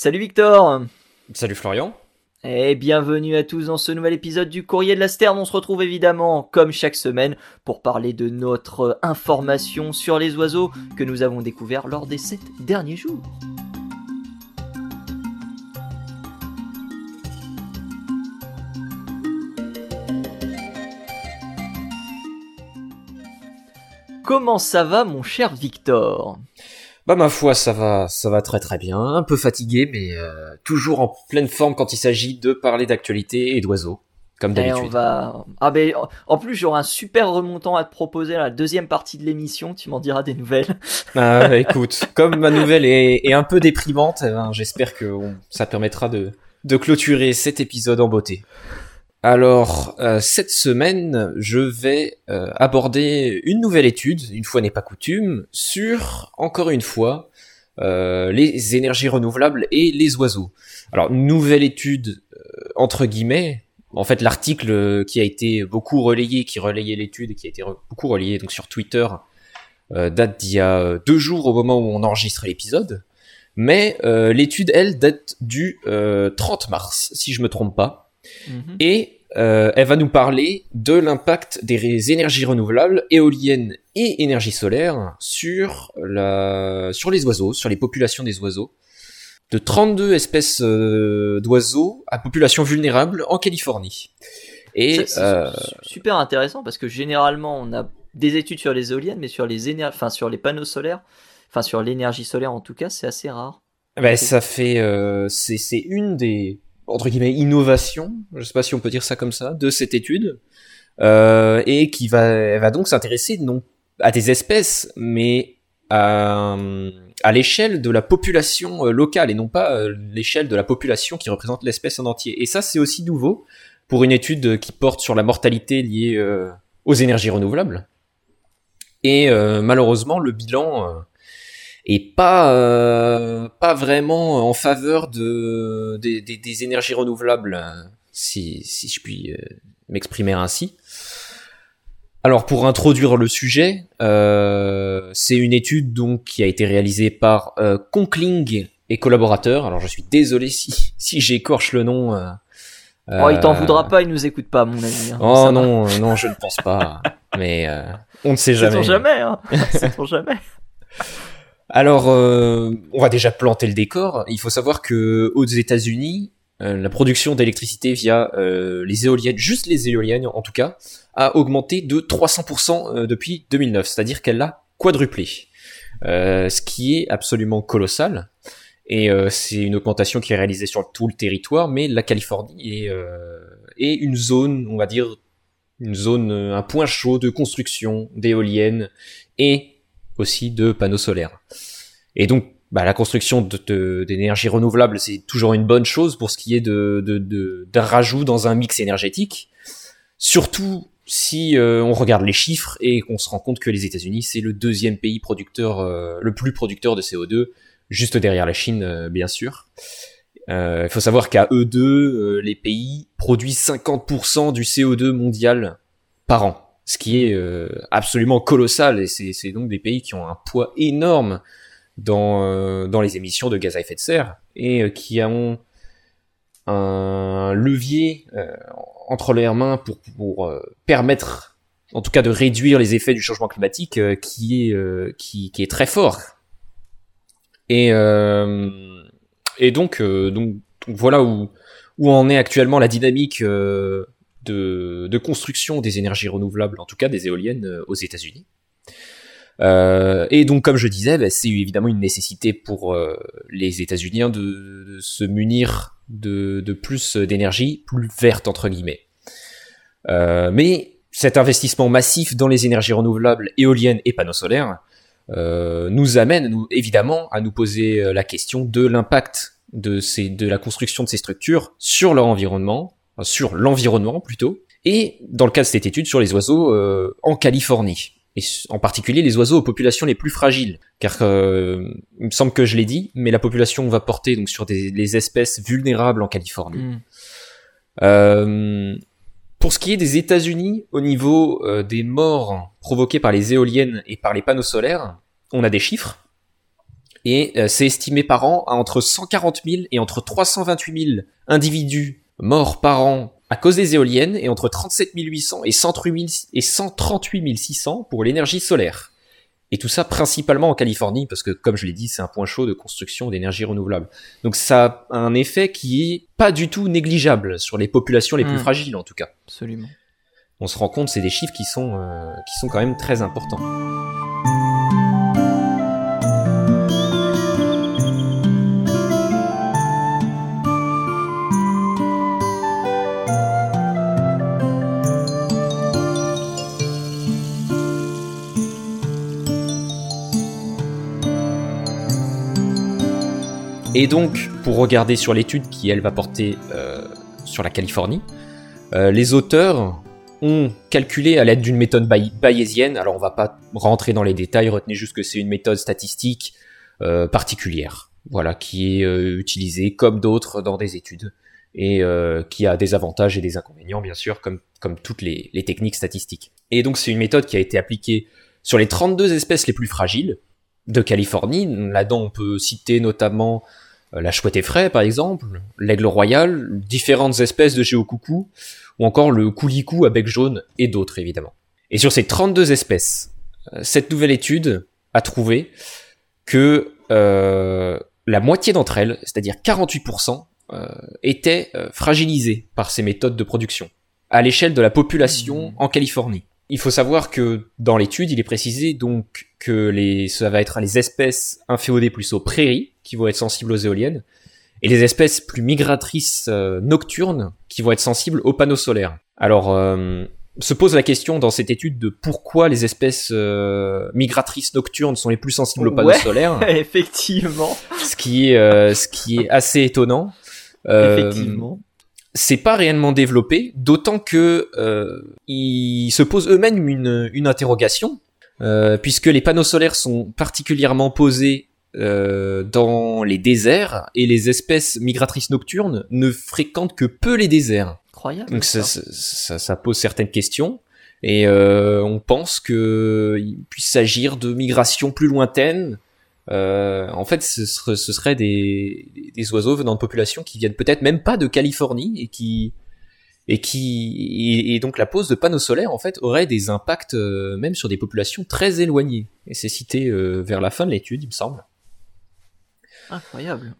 Salut Victor Salut Florian et bienvenue à tous dans ce nouvel épisode du Courrier de la Sterne. On se retrouve évidemment, comme chaque semaine, pour parler de notre information sur les oiseaux que nous avons découvert lors des sept derniers jours. Comment ça va mon cher Victor? Bah ma foi, ça va, ça va très très bien. Un peu fatigué, mais euh, toujours en pleine forme quand il s'agit de parler d'actualité et d'oiseaux, comme d'habitude. on va. Ah ben, en plus j'aurai un super remontant à te proposer la deuxième partie de l'émission. Tu m'en diras des nouvelles. Ah, écoute, comme ma nouvelle est, un peu déprimante, eh ben, j'espère que ça permettra de de clôturer cet épisode en beauté. Alors, euh, cette semaine, je vais euh, aborder une nouvelle étude, une fois n'est pas coutume, sur, encore une fois, euh, les énergies renouvelables et les oiseaux. Alors, nouvelle étude, entre guillemets, en fait, l'article qui a été beaucoup relayé, qui relayait l'étude, qui a été beaucoup relayé donc sur Twitter, date d'il y a deux jours au moment où on enregistre l'épisode. Mais l'étude, elle, date du 30 mars, si je me trompe pas. Mhm. Et euh, elle va nous parler de l'impact des énergies renouvelables, éoliennes et énergie solaire sur, la, sur les oiseaux, sur les populations des oiseaux. De 32 espèces euh, d'oiseaux à population vulnérable en Californie. Et c'est euh, super intéressant parce que généralement on a des études sur les éoliennes, mais sur les enfin sur les panneaux solaires, enfin sur l'énergie solaire en tout cas, c'est assez rare. Ben, ça fait, c'est une des entre guillemets innovation, je sais pas si on peut dire ça comme ça, de cette étude, euh, et qui va, va donc s'intéresser non à des espèces, mais à, à l'échelle de la population euh, locale et non pas euh, l'échelle de la population qui représente l'espèce en entier. Et ça, c'est aussi nouveau pour une étude qui porte sur la mortalité liée euh, aux énergies renouvelables. Et malheureusement, le bilan et pas euh, pas vraiment en faveur de des, des, énergies renouvelables, si si je puis euh, m'exprimer ainsi. Alors pour introduire le sujet, euh, c'est une étude donc qui a été réalisée par euh, Conkling et collaborateurs. Alors je suis désolé si si j'écorche le nom. Euh, oh, il t'en voudra pas, il nous écoute pas, mon ami. Hein, oh non, non, je ne pense pas. Mais on ne sait jamais. C'est jamais, hein. C'est jamais. Alors, euh, on va déjà planter le décor. Il faut savoir que aux États-Unis, euh, la production d'électricité via euh, les éoliennes, juste les éoliennes en tout cas, a augmenté de 300% depuis 2009, c'est-à-dire qu'elle a quadruplé, ce qui est absolument colossal. Et c'est une augmentation qui est réalisée sur tout le territoire, mais la Californie est, est une zone, on va dire, une zone, un point chaud de construction d'éoliennes et aussi de panneaux solaires. Et donc, bah, la construction d'énergie de, renouvelable, c'est toujours une bonne chose pour ce qui est de, d'un rajout dans un mix énergétique. Surtout si euh, on regarde les chiffres et qu'on se rend compte que les États-Unis, c'est le deuxième pays producteur, euh, le plus producteur de CO2, juste derrière la Chine, euh, bien sûr. Il faut savoir qu'à eux deux, les pays produisent 50% du CO2 mondial par an ce qui est euh, absolument colossal. Et c'est donc des pays qui ont un poids énorme dans, euh, dans les émissions de gaz à effet de serre et euh, qui ont un levier entre leurs mains pour, pour permettre en tout cas de réduire les effets du changement climatique qui est qui, qui, est très fort. Et et donc, donc, donc voilà où où en est actuellement la dynamique de, construction des énergies renouvelables, en tout cas des éoliennes euh, aux États-Unis. Euh, et donc, comme je disais, bah, c'est évidemment une nécessité pour euh, les États-Unis de, se munir de, plus d'énergie plus verte entre guillemets. mais cet investissement massif dans les énergies renouvelables, éoliennes et panneaux solaires, nous amène évidemment à nous poser la question de l'impact de la construction de ces structures sur leur environnement sur l'environnement plutôt, et dans le cas de cette étude sur les oiseaux euh, en Californie, et en particulier les oiseaux aux populations les plus fragiles, car euh, il me semble que je l'ai dit, mais la population va porter donc sur des les espèces vulnérables en Californie. Hmm. Euh, pour ce qui est des États-Unis, au niveau des morts provoquées par les éoliennes et par les panneaux solaires, on a des chiffres. Et c'est estimé par an à entre 140 000 et entre 328 000 individus morts par an à cause des éoliennes et entre 37 800 et 138 600 pour l'énergie solaire. Et tout ça principalement en Californie, parce que comme je l'ai dit, c'est un point chaud de construction d'énergie renouvelable. Donc ça a un effet qui est pas du tout négligeable sur les populations les plus Mm. fragiles en tout cas. Absolument. On se rend compte, c'est des chiffres qui sont, euh, qui sont quand même très importants. Et donc, pour regarder sur l'étude qui, elle, va porter euh, sur la Californie, euh, les auteurs ont calculé à l'aide d'une méthode bay- bayésienne, alors on va pas rentrer dans les détails, retenez juste que c'est une méthode statistique euh, particulière, voilà, qui est utilisée comme d'autres dans des études, et qui a des avantages et des inconvénients, bien sûr, comme, comme toutes les, techniques statistiques. Et donc c'est une méthode qui a été appliquée sur les 32 espèces les plus fragiles de Californie. Là-dedans, on peut citer notamment la chouette effraie, par exemple, l'aigle royal, différentes espèces de géocoucou, ou encore le coulicou à bec jaune, et d'autres, évidemment. Et sur ces 32 espèces, euh, cette nouvelle étude a trouvé que euh, la moitié d'entre elles, c'est-à-dire 48%, euh, étaient euh, fragilisées par ces méthodes de production, à l'échelle de la population Mmh. en Californie. Il faut savoir que dans l'étude, il est précisé donc que les, ça va être les espèces inféodées plus aux prairies qui vont être sensibles aux éoliennes et les espèces plus migratrices euh, nocturnes qui vont être sensibles aux panneaux solaires. Alors, euh, se pose la question dans cette étude de pourquoi les espèces euh, migratrices nocturnes sont les plus sensibles aux panneaux Ouais. solaires, Effectivement. ce qui est, ce qui est assez étonnant. Effectivement. c'est pas réellement développé, d'autant que euh, ils se posent eux-mêmes une, une interrogation, euh, puisque les panneaux solaires sont particulièrement posés euh, dans les déserts et les espèces migratrices nocturnes ne fréquentent que peu les déserts. Incroyable. Donc ça, ça. ça, ça- ça pose certaines questions et euh, on pense que il puisse s'agir de migrations plus lointaines. Euh, en fait, ce serait, ce serait des, des oiseaux venant de populations qui viennent peut-être même pas de Californie et qui et qui et, et donc la pose de panneaux solaires en fait aurait des impacts euh, même sur des populations très éloignées. Et c'est cité vers la fin de l'étude, il me semble. Incroyable.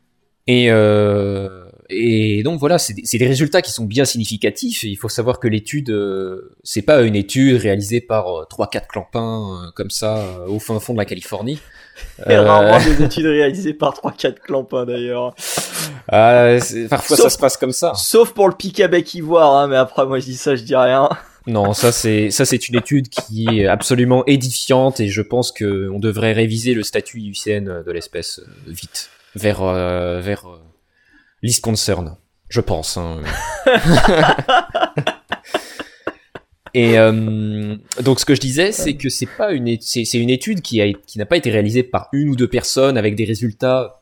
Et, euh, et donc voilà, c'est des, résultats qui sont bien significatifs. Et il faut savoir que l'étude, euh, c'est pas une étude réalisée par euh, trois quatre clampins euh, comme ça euh, au fin fond de la Californie. Et Euh, rarement des études réalisées par 3-4 clampins d'ailleurs. parfois Sauf- ça se passe comme ça. Sauf pour le pic à bec ivoire, hein, mais après moi je dis ça, je dis rien. Non, ça c'est ça c'est une étude qui est absolument édifiante et je pense que on devrait réviser le statut IUCN de l'espèce euh, vite vers euh, vers euh, least concern, je pense. hein. et euh, donc ce que je disais, c'est que c'est pas une c'est c'est une étude qui a qui n'a pas été réalisée par une ou deux personnes avec des résultats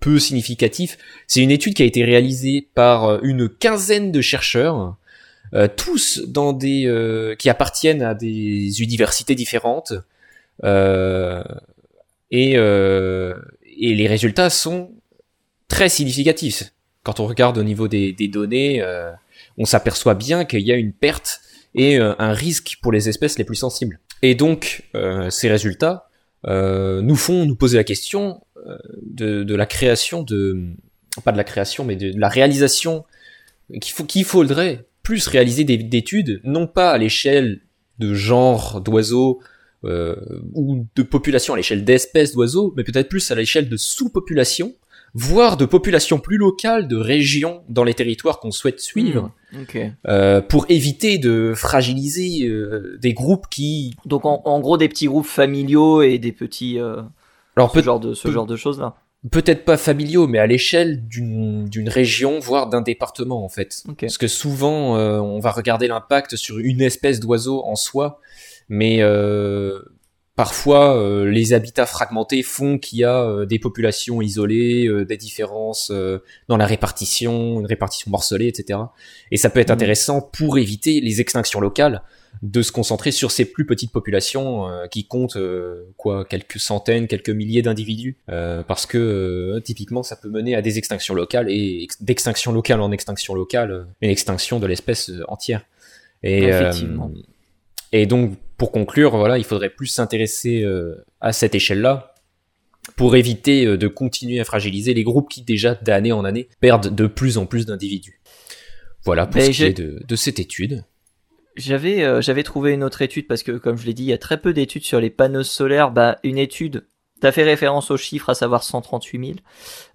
peu significatifs. C'est une étude qui a été réalisée par euh, une quinzaine de chercheurs euh, tous dans des euh, qui appartiennent à des universités différentes et et les résultats sont très significatifs. Quand on regarde au niveau des, données euh, on s'aperçoit bien qu'il y a une perte et euh, un risque pour les espèces les plus sensibles. Et donc euh, ces résultats nous font nous poser la question de, la création de pas de la création mais de, la réalisation qu'il faudrait plus réaliser des d'études non pas à l'échelle de genre d'oiseaux euh, ou de population à l'échelle d'espèces d'oiseaux mais peut-être plus à l'échelle de sous-populations voire de populations plus locales de régions dans les territoires qu'on souhaite suivre Ok. euh, pour éviter de fragiliser euh, des groupes qui Donc en, en gros des petits groupes familiaux et des petits euh, alors ce genre de ce genre de choses là. peut-être pas familiaux, mais à l'échelle d'une d'une région, voire d'un département en fait. Ok. Parce que souvent, euh, on va regarder l'impact sur une espèce d'oiseau en soi, mais euh, parfois euh, les habitats fragmentés font qu'il y a euh, des populations isolées, euh, des différences dans la répartition, une répartition morcelée, etc. Et ça peut être Mhm. intéressant pour éviter les extinctions locales de se concentrer sur ces plus petites populations qui comptent quoi quelques centaines, quelques milliers d'individus, parce que typiquement ça peut mener à des extinctions locales et ex- d'extinction locale en extinction locale, une extinction de l'espèce entière. Et, Effectivement. Et donc, pour conclure, voilà, il faudrait plus s'intéresser euh, à cette échelle-là pour éviter euh, de continuer à fragiliser les groupes qui déjà d'année en année perdent de plus en plus d'individus. Voilà pour Mais ce qui est de, de cette étude. J'avais euh, j'avais trouvé une autre étude parce que comme je l'ai dit, il y a très peu d'études sur les panneaux solaires. Bah une étude, t'as fait référence aux chiffres, à savoir 138 000.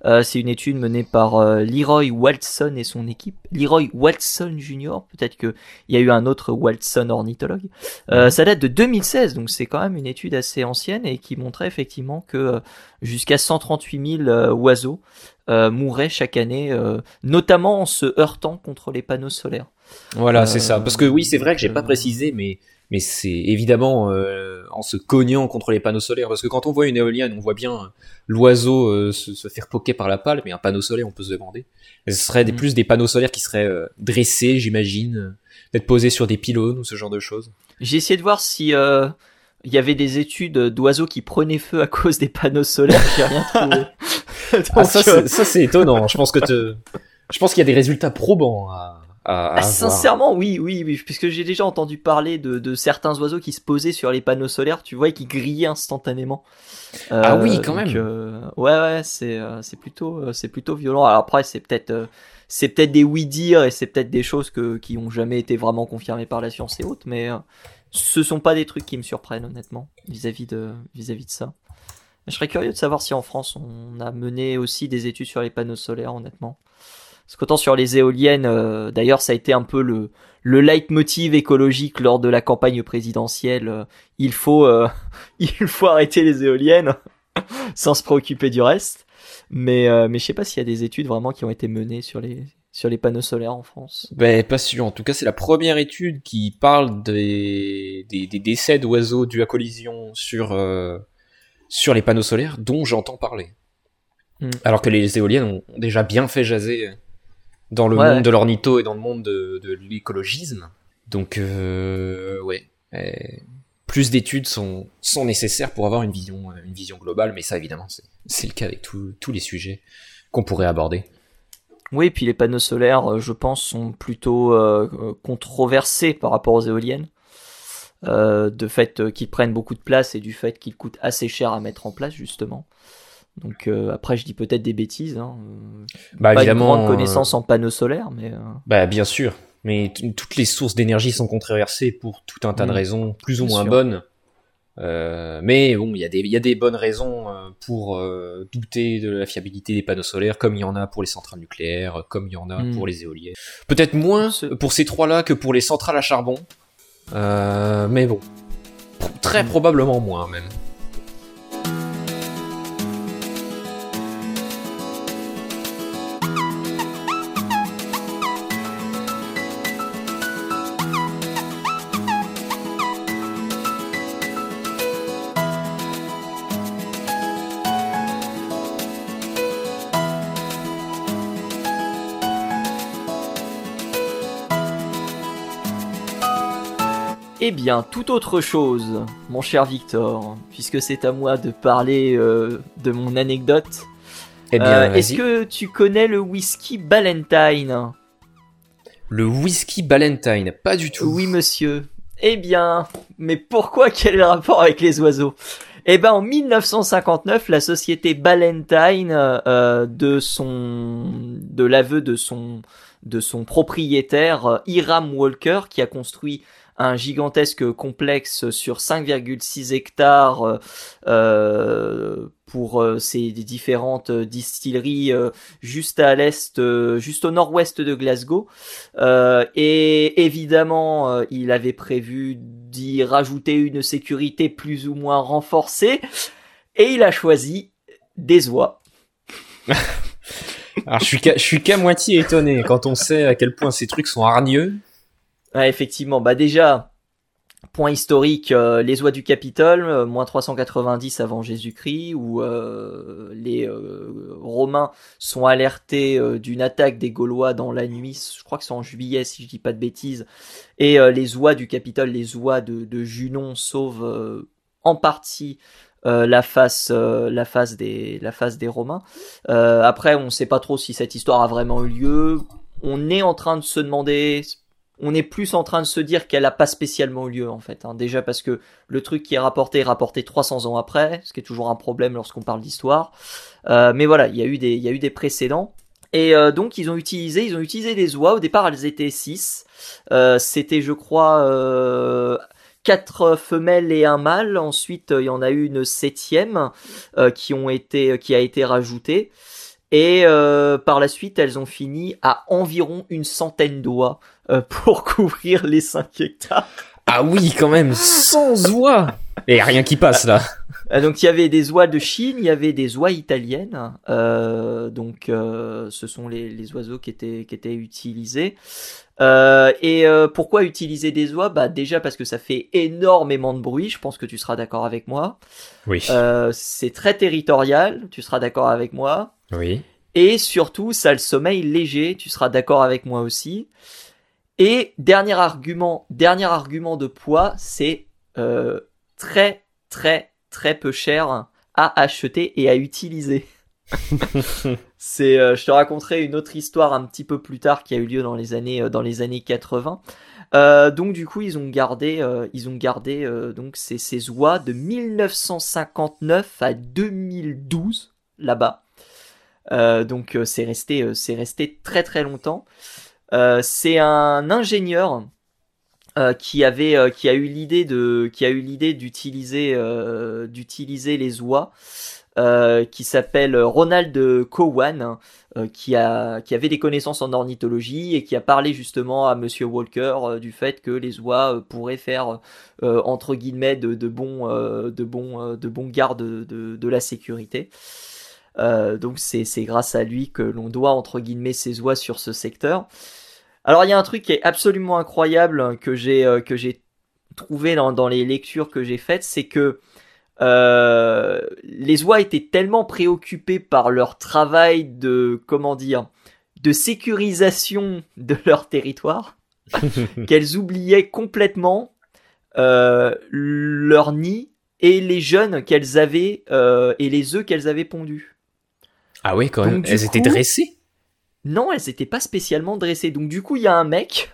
Euh, c'est une étude menée par euh, Leroy Watson et son équipe. Leroy Watson Jr. Peut-être que il y a eu un autre Watson ornithologue. Euh, Mhm. Ça date de 2016, donc c'est quand même une étude assez ancienne et qui montrait effectivement que jusqu'à 138 000 euh, oiseaux mouraient chaque année, notamment en se heurtant contre les panneaux solaires. Voilà, c'est ça. Parce que oui, c'est vrai que j'ai pas précisé, mais mais c'est évidemment euh, en se cognant contre les panneaux solaires. Parce que quand on voit une éolienne, on voit bien euh, l'oiseau euh, se, se faire poquer par la pale, mais un panneau solaire, on peut se demander. Ce serait des, Mm. plus des panneaux solaires qui seraient euh, dressés, j'imagine, euh, peut-être posés sur des pylônes ou ce genre de choses. J'ai essayé de voir si euh, il y avait des études d'oiseaux qui prenaient feu à cause des panneaux solaires. J'ai rien trouvé. Ah, Donc, ça, euh, c'est- ça c'est étonnant. Je pense que te... je pense qu'il y a des résultats probants à, à, à ah, sincèrement, oui, oui, oui, puisque j'ai déjà entendu parler de, de certains oiseaux qui se posaient sur les panneaux solaires, tu vois, et qui grillaient instantanément. Euh, Ah oui, quand donc, même. euh, ouais, ouais, c'est euh, c'est plutôt euh, c'est plutôt violent. Alors après, c'est peut-être euh, c'est peut-être des oui dire et c'est peut-être des choses que qui ont jamais été vraiment confirmées par la science et autres, mais euh, ce sont pas des trucs qui me surprennent honnêtement vis-à-vis de vis-à-vis de ça. Je serais curieux de savoir si en France on a mené aussi des études sur les panneaux solaires honnêtement. Parce qu'autant sur les éoliennes, euh, d'ailleurs ça a été un peu le le leitmotiv écologique lors de la campagne présidentielle. euh, il faut euh, il faut arrêter les éoliennes sans se préoccuper du reste. Mais mais je sais pas s'il y a des études vraiment qui ont été menées sur les sur les panneaux solaires en France. Ben, pas sûr. En tout cas, c'est la première étude qui parle des, des, des décès d'oiseaux dus à collision sur, sur les panneaux solaires dont j'entends parler. Hmm. Alors que les éoliennes ont déjà bien fait jaser dans le Ouais, monde de l'ornitho et dans le monde de, de l'écologisme. Donc, euh, ouais. Euh, plus d'études sont, sont nécessaires pour avoir une vision, une vision globale, mais ça, évidemment, c'est le cas avec tous tous les sujets qu'on pourrait aborder. Oui, puis les panneaux solaires, euh, je pense, sont plutôt euh, euh, controversés par rapport aux éoliennes. Euh, de fait euh, qu'ils prennent beaucoup de place et du fait qu'ils coûtent assez cher à mettre en place, justement. Donc euh, après, je dis peut-être des bêtises. Hein. euh, Bah, pas une évidemment, grande euh, connaissance en panneaux solaires, mais euh, Bah bien sûr, mais toutes les sources d'énergie sont controversées pour tout un tas de raisons plus ou Bien moins sûr. bonnes. Euh, mais bon, il y a des il y a des bonnes raisons pour douter de la fiabilité des panneaux solaires, comme il y en a pour les centrales nucléaires, comme il y en a Mm. pour les éoliennes. Peut-être moins pour ces trois-là que pour les centrales à charbon, mais bon, très probablement moins même. Eh bien, tout autre chose, mon cher Victor, puisque c'est à moi de parler euh, de mon anecdote. Eh bien, Euh. Est-ce que tu connais le whisky Ballantine le whisky Ballantine, pas du tout. Oui, monsieur. Eh bien, mais pourquoi? Quel est le rapport avec les oiseaux? Eh ben, en 1959, la société Ballantine, euh, de son, de l'aveu de son, de son propriétaire Hiram Walker, qui a construit un gigantesque complexe sur 5,6 hectares euh, euh, pour euh, ses différentes distilleries euh, juste à l'est, juste au nord-ouest de Glasgow. Et évidemment, il avait prévu d'y rajouter une sécurité plus ou moins renforcée. Et il a choisi des oies. Alors, je suis qu'à moitié étonné quand on sait à quel point ces trucs sont hargneux. Effectivement, bah déjà, Point historique, euh, les oies du Capitole, euh, moins 390 avant Jésus-Christ, où euh, les Romains sont alertés d'une attaque des Gaulois dans la nuit, je crois que c'est en juillet si je dis pas de bêtises, et les oies du Capitole, les oies de, Junon sauvent en partie la face la face des la face des Romains. après, on ne sait pas trop si cette histoire a vraiment eu lieu. On est en train de se demander on est plus en train de se dire qu'elle n'a pas spécialement eu lieu en fait. Hein. Déjà parce que le truc qui est rapporté est rapporté 300 ans après, ce qui est toujours un problème lorsqu'on parle d'histoire. Euh, mais voilà, il y a eu des, y a eu des précédents. Et euh, donc ils ont utilisé, ils ont utilisé des oies. Au départ, elles étaient 6. Euh, C'était, je crois, quatre femelles et un mâle. Ensuite, il y en a eu une septième qui ont été, qui a été rajoutée. Et euh, par la suite, elles ont fini à environ une centaine d'oies euh, pour couvrir les 5 hectares. Ah oui, quand même, sans oies Et rien qui passe là euh, donc il y avait des oies de Chine, il y avait des oies italiennes, euh, donc euh, ce sont les, les, oiseaux qui étaient qui étaient utilisés. Euh, et pourquoi utiliser des oies? Bah déjà parce que ça fait énormément de bruit. Je pense que tu seras d'accord avec moi. Oui. c'est très territorial. Tu seras d'accord avec moi. Oui. Et surtout, ça a le sommeil léger. Tu seras d'accord avec moi aussi. Et dernier argument, dernier argument de poids, c'est euh, très très très peu cher à acheter et à utiliser. c'est, euh, je te raconterai une autre histoire un petit peu plus tard qui a eu lieu dans les années euh, dans les années 80. Euh, donc du coup ils ont gardé ils ont gardé donc ces, ces oies de 1959 à 2012 là-bas. Donc c'est resté c'est resté très très longtemps. Euh, c'est un ingénieur euh, qui avait euh, qui a eu l'idée de qui a eu l'idée d'utiliser d'utiliser les oies qui s'appelle Ronald Cowan qui a qui avait des connaissances en ornithologie et qui a parlé justement à Monsieur Walker du fait que les oies pourraient faire entre guillemets de, de bons de bons de bons gardes de, de la sécurité. Euh, donc c'est grâce à lui que l'on doit entre guillemets ses oies sur ce secteur. Alors il y a un truc qui est absolument incroyable que j'ai euh, que j'ai trouvé dans, dans, les lectures que j'ai faites, c'est que euh, les oies étaient tellement préoccupées par leur travail de comment dire de sécurisation de leur territoire qu'elles oubliaient complètement leur nid et les jeunes qu'elles avaient euh, et les œufs qu'elles avaient pondus. Ah oui, quand même. elles étaient dressées? Non, elles n'étaient pas spécialement dressées. Donc du coup, il y a un mec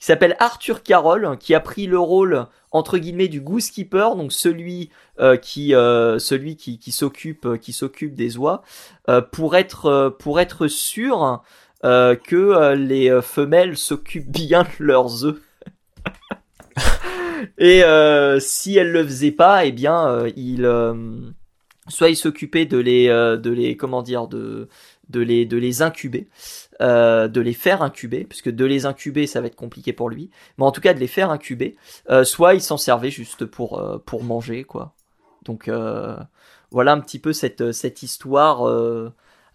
qui s'appelle Arthur Carroll qui a pris le rôle entre guillemets du goosekeeper, donc celui euh, qui euh, celui qui, qui s'occupe qui s'occupe des oies euh, pour être pour être sûr que les femelles s'occupent bien de leurs œufs. Et si elles le faisaient pas, eh bien il soit il s'occupait de les euh, de les comment dire de de les de les incuber euh, de les faire incuber puisque de les incuber ça va être compliqué pour lui. Mais en tout cas de les faire incuber euh, soit il s'en servait juste pour euh, pour manger quoi. Donc euh, voilà un petit peu cette cette histoire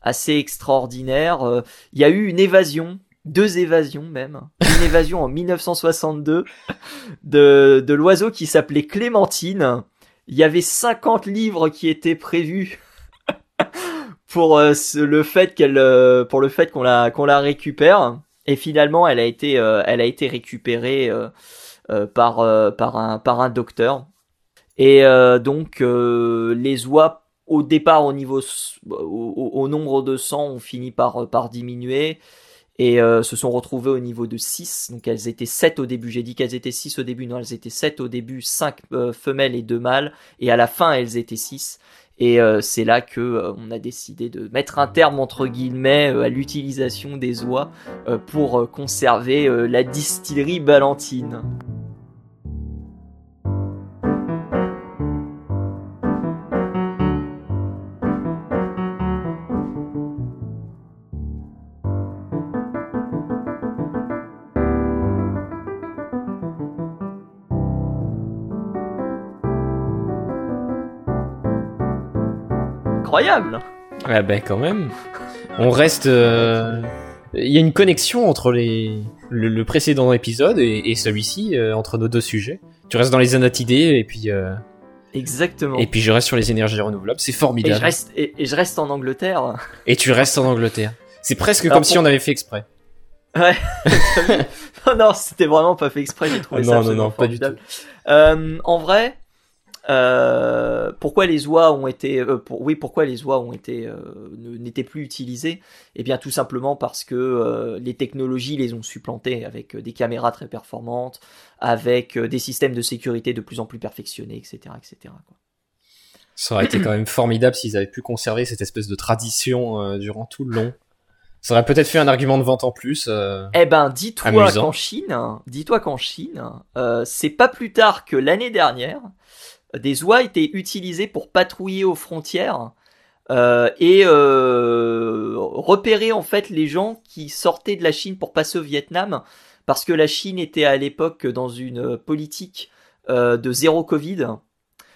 assez extraordinaire. Il y a eu une évasion deux évasions même. Une évasion en 1962 de de l'oiseau qui s'appelait Clémentine il y avait 50 livres qui étaient prévus pour euh, le fait qu'elle euh, pour le fait qu'on la qu'on la récupère. Et finalement elle a été euh, elle a été récupérée par par un par un docteur. Et donc les oies au départ au niveau au, au, nombre de 100 ont fini par par diminuer et euh, se sont retrouvées au niveau de 6. Donc elles étaient 7 au début. J'ai dit qu'elles étaient 6 au début. Non, elles étaient 7 au début, 5 euh, femelles et 2 mâles. Et à la fin, elles étaient 6. Et euh, c'est là que on a décidé de mettre un terme entre guillemets à l'utilisation des oies pour conserver la distillerie Ballantine. Incroyable. Ah ben quand même. On reste. Euh, il y a une connexion entre les le, précédent épisode et, celui-ci euh, entre nos deux sujets. Tu restes dans les anatidés et puis euh, Exactement. et puis je reste sur les énergies renouvelables. C'est Et formidable. je reste, et, et je reste en Angleterre. Et tu restes en Angleterre. C'est presque Alors, comme si on avait fait exprès. Ouais. non, non, c'était vraiment pas fait exprès. J'ai trouvé Ah ça non, non, non, pas du. Euh, en vrai, euh, pourquoi les oies ont été, euh, pour, oui, pourquoi les oies ont été, euh, n'étaient plus utilisées? Eh bien, tout simplement parce que les technologies les ont supplantés avec des caméras très performantes, avec des systèmes de sécurité de plus en plus perfectionnés, etc., etc. quoi. Ça aurait été quand même formidable s'ils avaient pu conserver cette espèce de tradition durant tout le long. Ça aurait peut-être fait un argument de vente en plus. euh. Eh ben, dis-toi qu'en Chine, dis-toi qu'en Chine, euh, c'est pas plus tard que l'année dernière, des oies étaient utilisées pour patrouiller aux frontières euh, et euh, repérer en fait les gens qui sortaient de la Chine pour passer au Vietnam, parce que la Chine était à l'époque dans une politique euh, de zéro Covid.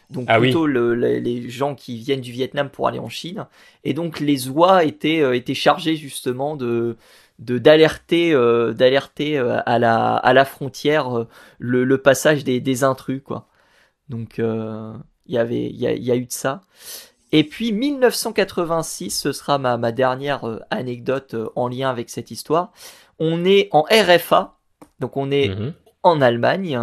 Donc Ah oui. plutôt le- les, gens qui viennent du Vietnam pour aller en Chine. Et donc les oies étaient, euh, étaient chargées justement de de d'alerter euh, d'alerter euh, à la à la frontière euh, le, le passage des, des intrus quoi. Donc euh, il y avait il y a, il y a eu de ça. Et puis 1986, ce sera ma, ma dernière euh, anecdote euh, en lien avec cette histoire. On est en RFA, donc on est Mhm. en Allemagne.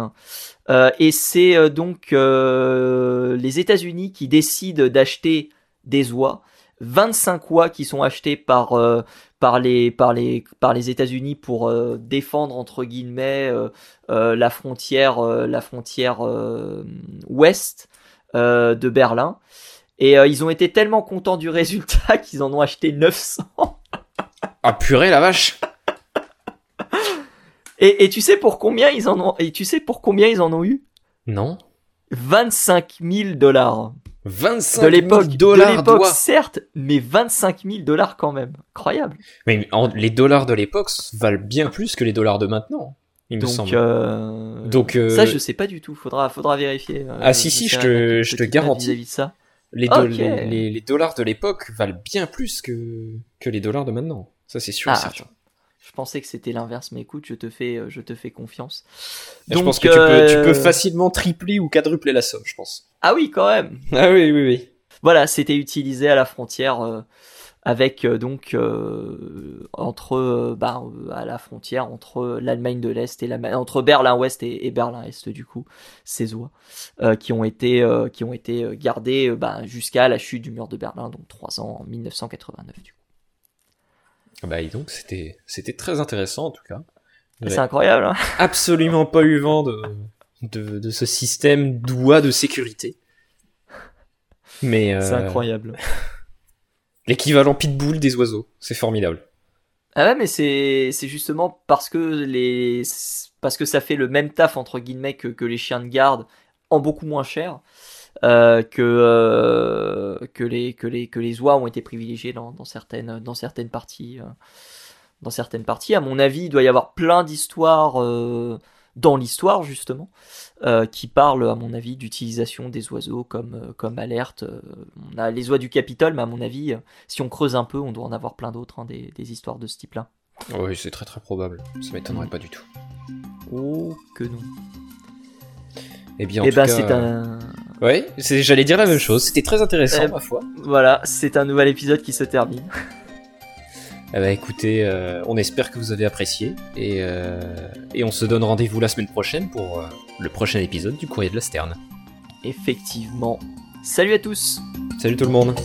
Euh, et c'est donc euh, les États-Unis qui décident d'acheter des oies. 25 oies qui sont achetées par, euh, par les, par les, par les États-Unis pour euh, défendre entre guillemets euh, la frontière, la frontière ouest de Berlin. Et ils ont été tellement contents du résultat qu'ils en ont acheté 900. Ah purée la vache Et, et tu sais pour combien ils en ont et tu sais pour combien ils en ont eu? Non 25 000 dollars. 25 de l'époque, de dollars l'époque, d'oie. certes, mais 25 000 dollars quand même. Incroyable. Mais en- les dollars de l'époque valent bien plus que les dollars de maintenant, il me semble. euh, Donc, euh, ça, je sais pas du tout. Faudra, faudra vérifier. euh, Ah, si, si, je te- je te garantis. vis-à-vis de ça. Les, do- Ok. les, les- les dollars de l'époque valent bien plus que, que les dollars de maintenant. Ça, c'est sûr et Ah, certain. Je pensais que c'était l'inverse, mais écoute, je te fais, euh, je te fais confiance. je pense que Donc, tu, peux, tu euh, peux facilement tripler ou quadrupler la somme, je pense. Ah oui, quand même. Ah oui, oui, oui. Voilà, c'était utilisé à la frontière euh, avec euh, donc entre bah, à la frontière entre l'Allemagne de l'Est et la entre Berlin Ouest et, et Berlin Est du coup ces oies qui ont été qui ont été gardées bah, jusqu'à la chute du mur de Berlin donc trois ans en 1989 du coup. Ah Bah, et donc, c'était, c'était très intéressant, en tout cas. C'est incroyable. Hein absolument pas eu vent de, de, de ce système d'oie de sécurité. Mais, euh, C'est incroyable. l'équivalent pitbull des oiseaux. C'est formidable. Ah ouais, mais c'est c'est justement parce que les parce que ça fait le même taf entre guillemets que, que les chiens de garde en beaucoup moins cher euh, que euh, que les que les que les oies ont été privilégiés dans, dans certaines dans certaines parties euh, dans certaines parties. À mon avis, il doit y avoir plein d'histoires euh, dans l'histoire justement qui parlent à mon avis d'utilisation des oiseaux comme comme alerte. On a les oies du Capitole, mais à mon avis, si on creuse un peu, on doit en avoir plein d'autres hein, des, des histoires de ce type-là. Oui, c'est très très probable. Ça m'étonnerait pas du tout. Oh que non. Eh bien, en Eh tout ben cas, c'est un C'est- j'allais dire la même chose. C'était très intéressant, Eh- ma foi. voilà, c'est un nouvel épisode qui se termine. Eh ben, écoutez, euh, on espère que vous avez apprécié. Et, euh, et on se donne rendez-vous la semaine prochaine pour euh, le prochain épisode du Courrier de la Sterne. Effectivement. Salut à tous. Salut tout le monde